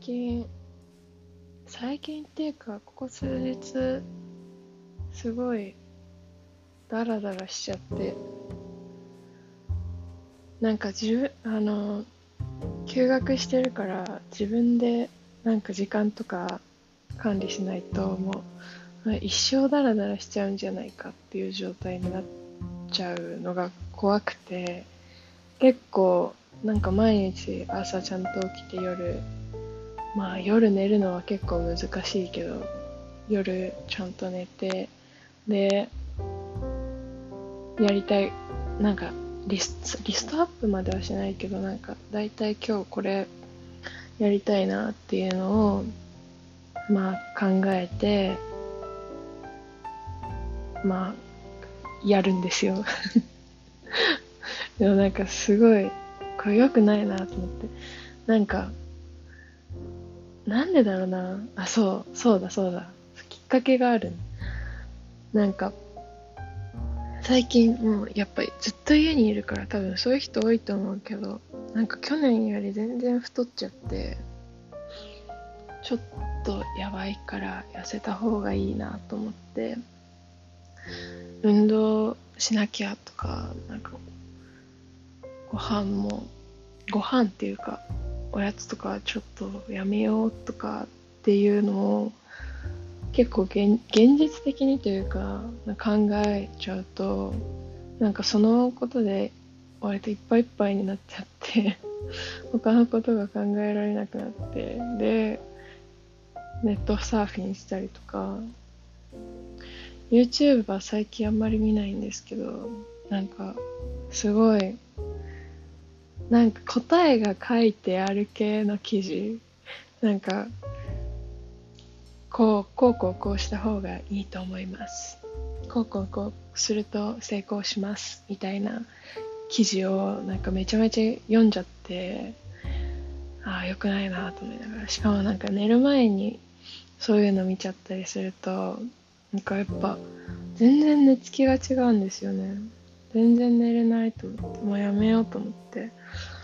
近最近っていうかここ数日すごいダラダラしちゃってなんか自分あの休学してるから自分でなんか時間とか管理しないともう一生ダラダラしちゃうんじゃないかっていう状態になっちゃうのが怖くて結構なんか毎日朝ちゃんと起きて夜まあ夜寝るのは結構難しいけど夜ちゃんと寝てでやりたいなんかリスリストアップまではしないけどなんか大体今日これやりたいなっていうのをまあ考えてまあやるんですよ。でもなんかすごいこれ良くないなと思って。なんかなんでだろうな。あそうそうだそうだ。きっかけがあるなんか最近もうやっぱりずっと家にいるから多分そういう人多いと思うけどなんか去年より全然太っちゃってちょっとやばいから痩せた方がいいなと思って運動しなきゃとかなんかご飯もご飯っていうかおやつとかちょっとやめようとかっていうのを結構現実的にというか考えちゃうとなんかそのことで割といっぱいいっぱいになっちゃって 他のことが考えられなくなってでネットサーフィンしたりとか YouTube は最近あんまり見ないんですけどなんかすごいなんか答えが書いてある系の記事。なんかこうこうこうこうした方がいいと思います。こうこうこうすると成功しますみたいな記事をなんかめちゃめちゃ読んじゃってああよくないなと思いながら。しかもなんか寝る前にそういうの見ちゃったりするとなんかやっぱ全然寝つきが違うんですよね。全然寝れないと思ってもうやめようと思って。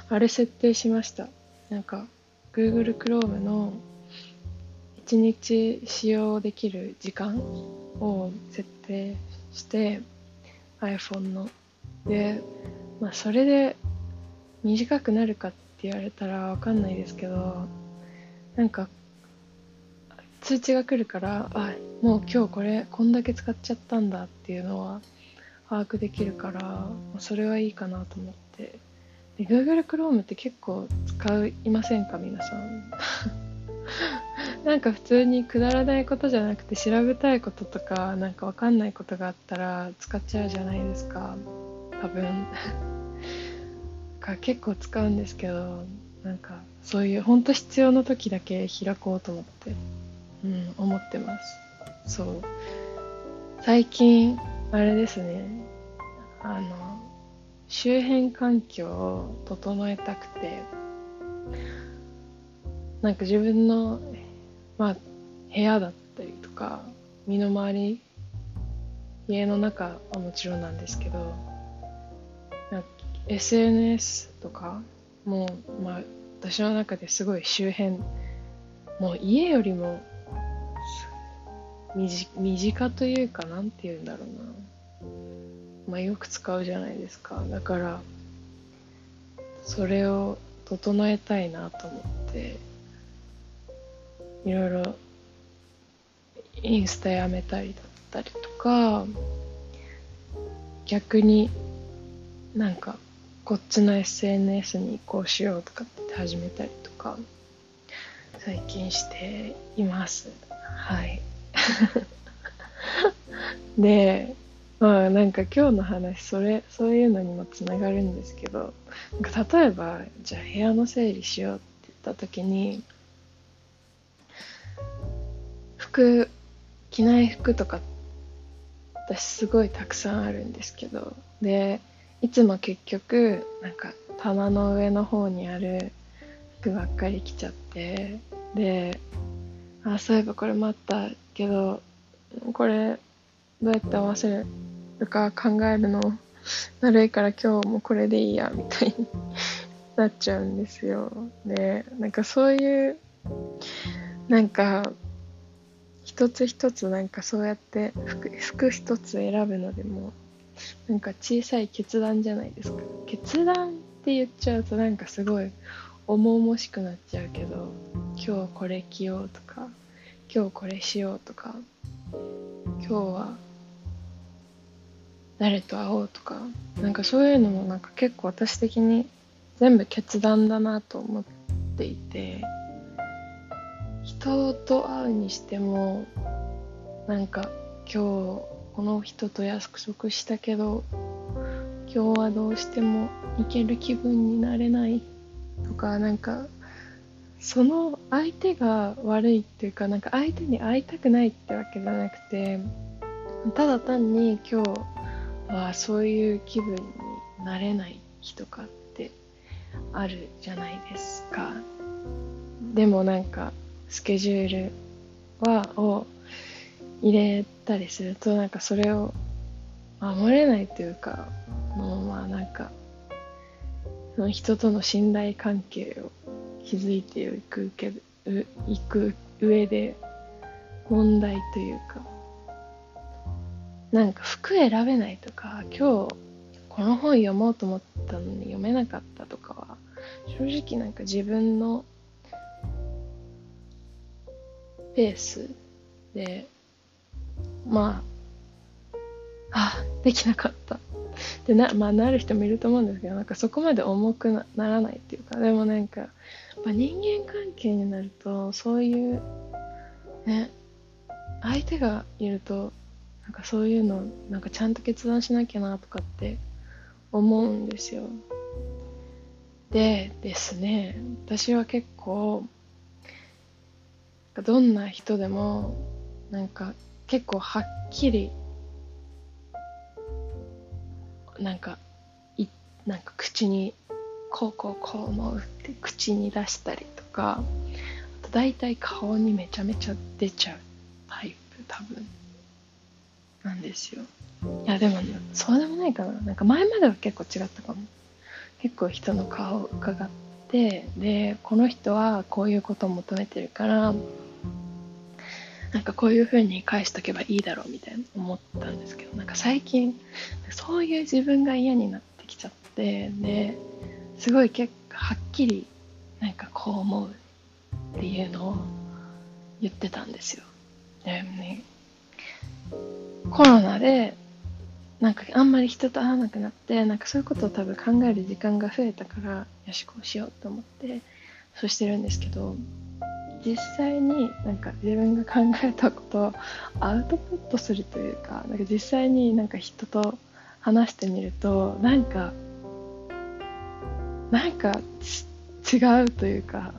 あれ設定しました。なんか Google Chrome の1日使用できる時間を設定して iPhone の。でまあそれで短くなるかって言われたらわかんないですけどなんか通知が来るからあもう今日これこんだけ使っちゃったんだっていうのは把握できるからそれはいいかなと思って。で Google Chrome って結構使いませんか？皆さん。なんか普通にくだらないことじゃなくて調べたいこととかなんかわかんないことがあったら使っちゃうじゃないですか。多分。か結構使うんですけどなんかそういう本当必要な時だけ開こうと思って。うん思ってます。そう。最近あれですね。あの周辺環境を整えたくてなんか自分のまあ部屋だったりとか身の回り家の中はもちろんなんですけど SNS とかも、まあ、私の中ですごい周辺もう家よりも身近というかなんて言うんだろうな。まあよく使うじゃないですか。だからそれを整えたいなと思っていろいろインスタやめたりだったりとか逆になんかこっちの SNS に移行しようとかって始めたりとか最近しています。はい。でまあなんか今日の話それそういうのにもつながるんですけどなんか例えばじゃあ部屋の整理しようって言った時に服着ない服とか私すごいたくさんあるんですけどでいつも結局なんか棚の上の方にある服ばっかり着ちゃってであそういえばこれもあったけどこれどうやって合わせるとか考えるのだるいから今日もこれでいいやみたいに なっちゃうんですよ。でなんかそういうなんか一つ一つなんかそうやって服服一つ選ぶのでもなんか小さい決断じゃないですか。決断って言っちゃうとなんかすごい重々しくなっちゃうけど今日これ着ようとか今日これしようとか今日は誰と会おうとかなんかそういうのもなんか結構私的に全部決断だなと思っていて人と会うにしてもなんか今日この人と約束したけど今日はどうしても行ける気分になれないとかなんかその相手が悪いっていうかなんか相手に会いたくないってわけじゃなくてただ単に今日はそういう気分になれない日とかってあるじゃないですか。でもなんかスケジュールはを入れたりするとなんかそれを守れないというかもうまあなんかその人との信頼関係を築いていくけいく上で問題というかなんか服選べないとか今日この本読もうと思ったのに読めなかったとかは正直なんか自分のペースでまああできなかった。でな,、まあ、なる人もいると思うんですけどなんかそこまで重くならないっていうかでもなんか、まあ、人間関係になるとそういうね相手がいるとなんかそういうのなんかちゃんと決断しなきゃなとかって思うんですよ。でですね私は結構どんな人でもなんか結構はっきりなんかいなんか口にこうこうこう思うって口に出したりとかあと大体顔にめちゃめちゃ出ちゃうタイプ多分。なんですよ。いやでも、ね、そうでもないかな。なんか前までは結構違ったかも。結構人の顔を伺ってでこの人はこういうことを求めてるからなんかこういう風に返しとけばいいだろうみたいな思ったんですけどなんか最近そういう自分が嫌になってきちゃってですごい結構はっきりなんかこう思うっていうのを言ってたんですよ。でねコロナでなんかあんまり人と会わなくなってなんかそういうことを多分考える時間が増えたからよしこうしようと思ってそうしてるんですけど実際になんか自分が考えたことをアウトプットするというかなんか実際になんか人と話してみるとなんかなんか違うというか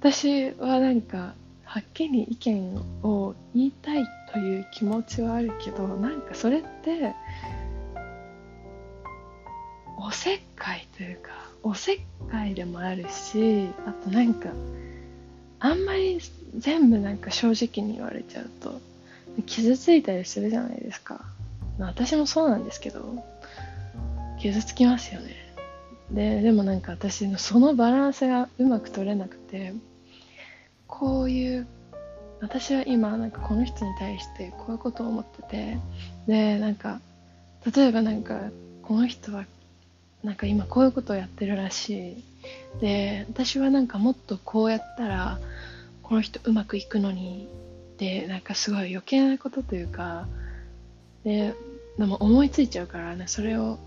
私はなんかはっきり意見を言いたいという気持ちはあるけどなんかそれっておせっかいというかおせっかいでもあるしあとなんかあんまり全部なんか正直に言われちゃうと傷ついたりするじゃないですか。私もそうなんですけど傷つきますよね。ででもなんか私のそのバランスがうまく取れなくてこういう私は今なんかこの人に対してこういうことを思っててでなんか例えばなんかこの人はなんか今こういうことをやってるらしい。で私はなんかもっとこうやったらこの人うまくいくのにでなんかすごい余計なことというかででも思いついちゃうからねそれを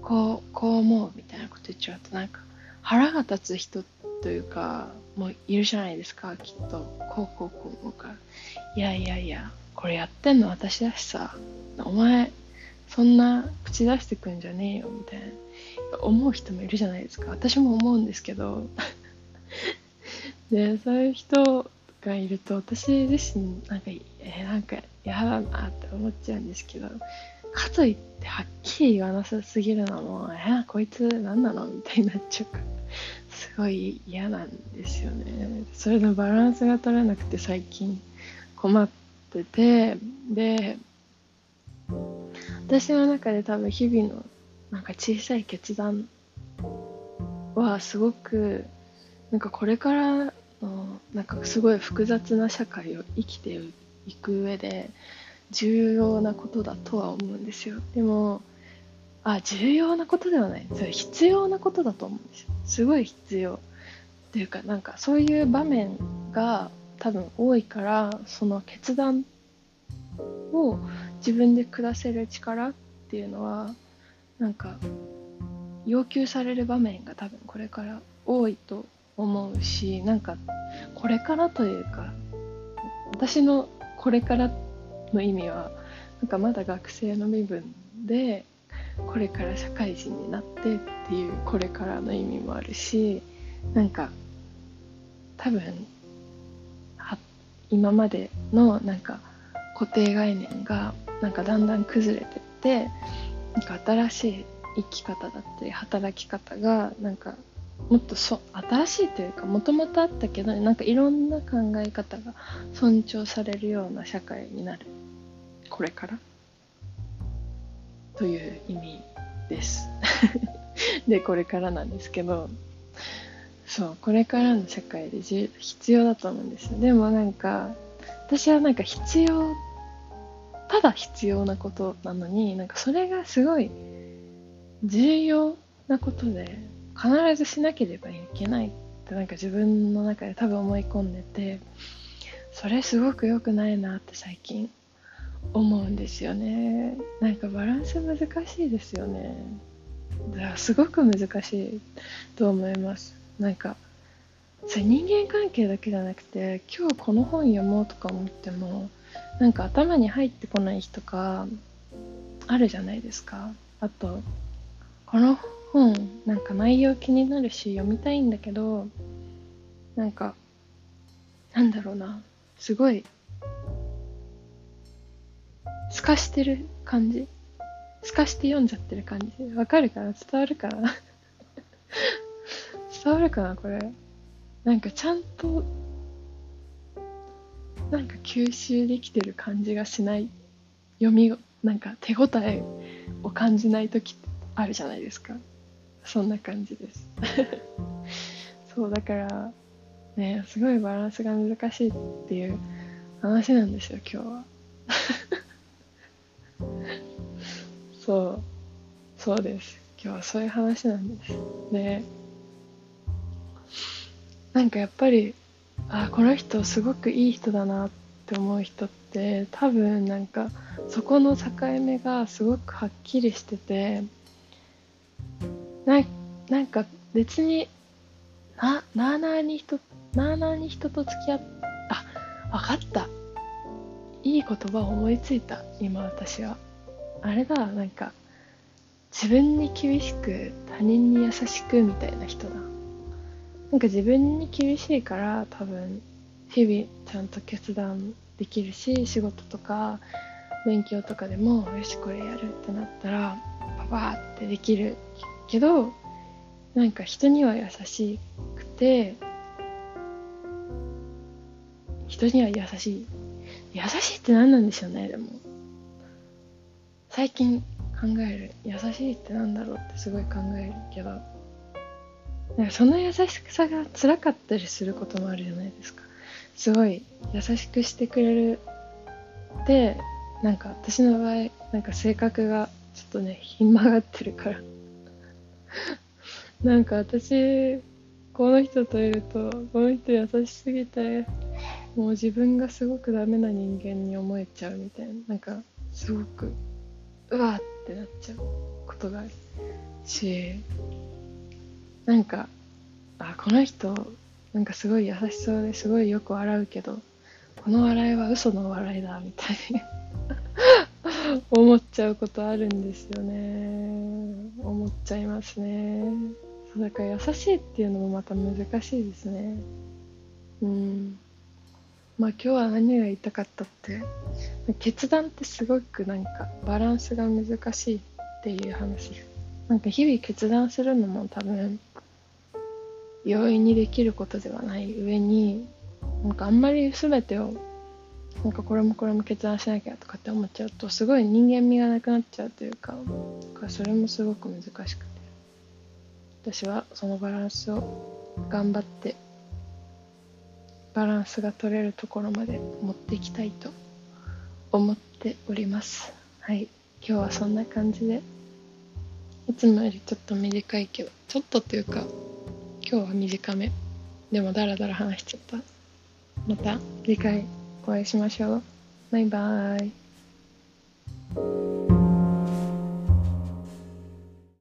こうこう思うみたいなこと言っちゃうとなんか腹が立つ人というかもういるじゃないですかきっと。こうこうこう思うか。いやいやいやこれやってんの私だしさ。お前そんな口出してくんじゃねえよみたいな。思う人もいるじゃないですか。私も思うんですけど。でそういう人がいると私自身なんか、えー、なんか嫌だなって思っちゃうんですけどかといってはっきり言わなさすぎるのもえー、こいつ何なのみたいになっちゃうから。すごい嫌なんですよね。それのバランスが取れなくて最近困っててで私の中で多分日々のなんか小さい決断はすごくなんかこれからのなんかすごい複雑な社会を生きていく上で重要なことだとは思うんですよ。でもあ重要なことではない。それ必要なことだと思うんですよ。すごい必要。っていうかなんかそういう場面が多分多いからその決断を自分で下せる力っていうのはなんか要求される場面が多分これから多いと思うしなんかこれからというか私のこれからの意味はなんかまだ学生の身分でこれから社会人になってっていうこれからの意味もあるしなんか多分今までのなんか固定概念がなんかだんだん崩れてってなんか新しい生き方だったり働き方がなんかもっとそ新しいというかもともとあったけどなんかいろんな考え方が尊重されるような社会になる。これから。という意味です。でこれからなんですけどそうこれからの社会で必要だと思うんですよ。でもなんか私はなんか必要ただ必要なことなのになんかそれがすごい重要なことで必ずしなければいけないってなんか自分の中で多分思い込んでてそれすごく良くないなって最近思うんですよね。なんかバランス難しいですよね。だすごく難しいと思います。なんかそれ人間関係だけじゃなくて今日この本読もうとか思ってもなんか頭に入ってこない日とかあるじゃないですか。あとこの本なんか内容気になるし読みたいんだけどなんかなんだろうな。すごい透かしてる感じ。透かして読んじゃってる感じ。わかるかな？伝わるかな？伝わるかな？これ。なんかちゃんとなんか吸収できてる感じがしない。読みなんか手応えを感じない時あるじゃないですか。そんな感じです。そうだからねすごいバランスが難しいっていう話なんですよ今日は。そう。そうです。今日はそういう話なんです。ね。なんかやっぱりあこの人すごくいい人だなって思う人って多分なんかそこの境目がすごくはっきりしててななんか別にななあなあに人なあなあに人と付き合っあ分かった。いい言葉を思いついた。今私は。あれだなんか自分に厳しく他人に優しくみたいな人だ。なんか自分に厳しいから多分日々ちゃんと決断できるし仕事とか勉強とかでもよしこれやるってなったらパパーってできるけどなんか人には優しくて人には優しい。優しいって何なんでしょうねでも。最近考える優しいって何だろうってすごい考えるけどなんかその優しさが辛かったりすることもあるじゃないですか。すごい優しくしてくれるでなんか私の場合なんか性格がちょっとねひん曲がってるから。なんか私この人といるとこの人優しすぎてもう自分がすごくダメな人間に思えちゃうみたいな。なんかすごくうわってなっちゃうことがあるしなんかあこの人なんかすごい優しそうですごいよく笑うけどこの笑いは嘘の笑いだみたいに 思っちゃうことあるんですよね。思っちゃいますね。そうだから優しいっていうのもまた難しいですね。うん。まあ今日は何が言いたかったって決断ってすごくなんかバランスが難しいっていう話。なんか日々決断するのも多分容易にできることではない上になんかあんまり全てをなんかこれもこれも決断しなきゃとかって思っちゃうとすごい人間味がなくなっちゃうというかそれもすごく難しくて。私はそのバランスを頑張ってバランスが取れるところまで持っていきたいと思っております。はい。今日はそんな感じで。いつもよりちょっと短いけどちょっとっていうか今日は短め。でもダラダラ話しちゃった。また次回お会いしましょう。バイバーイ。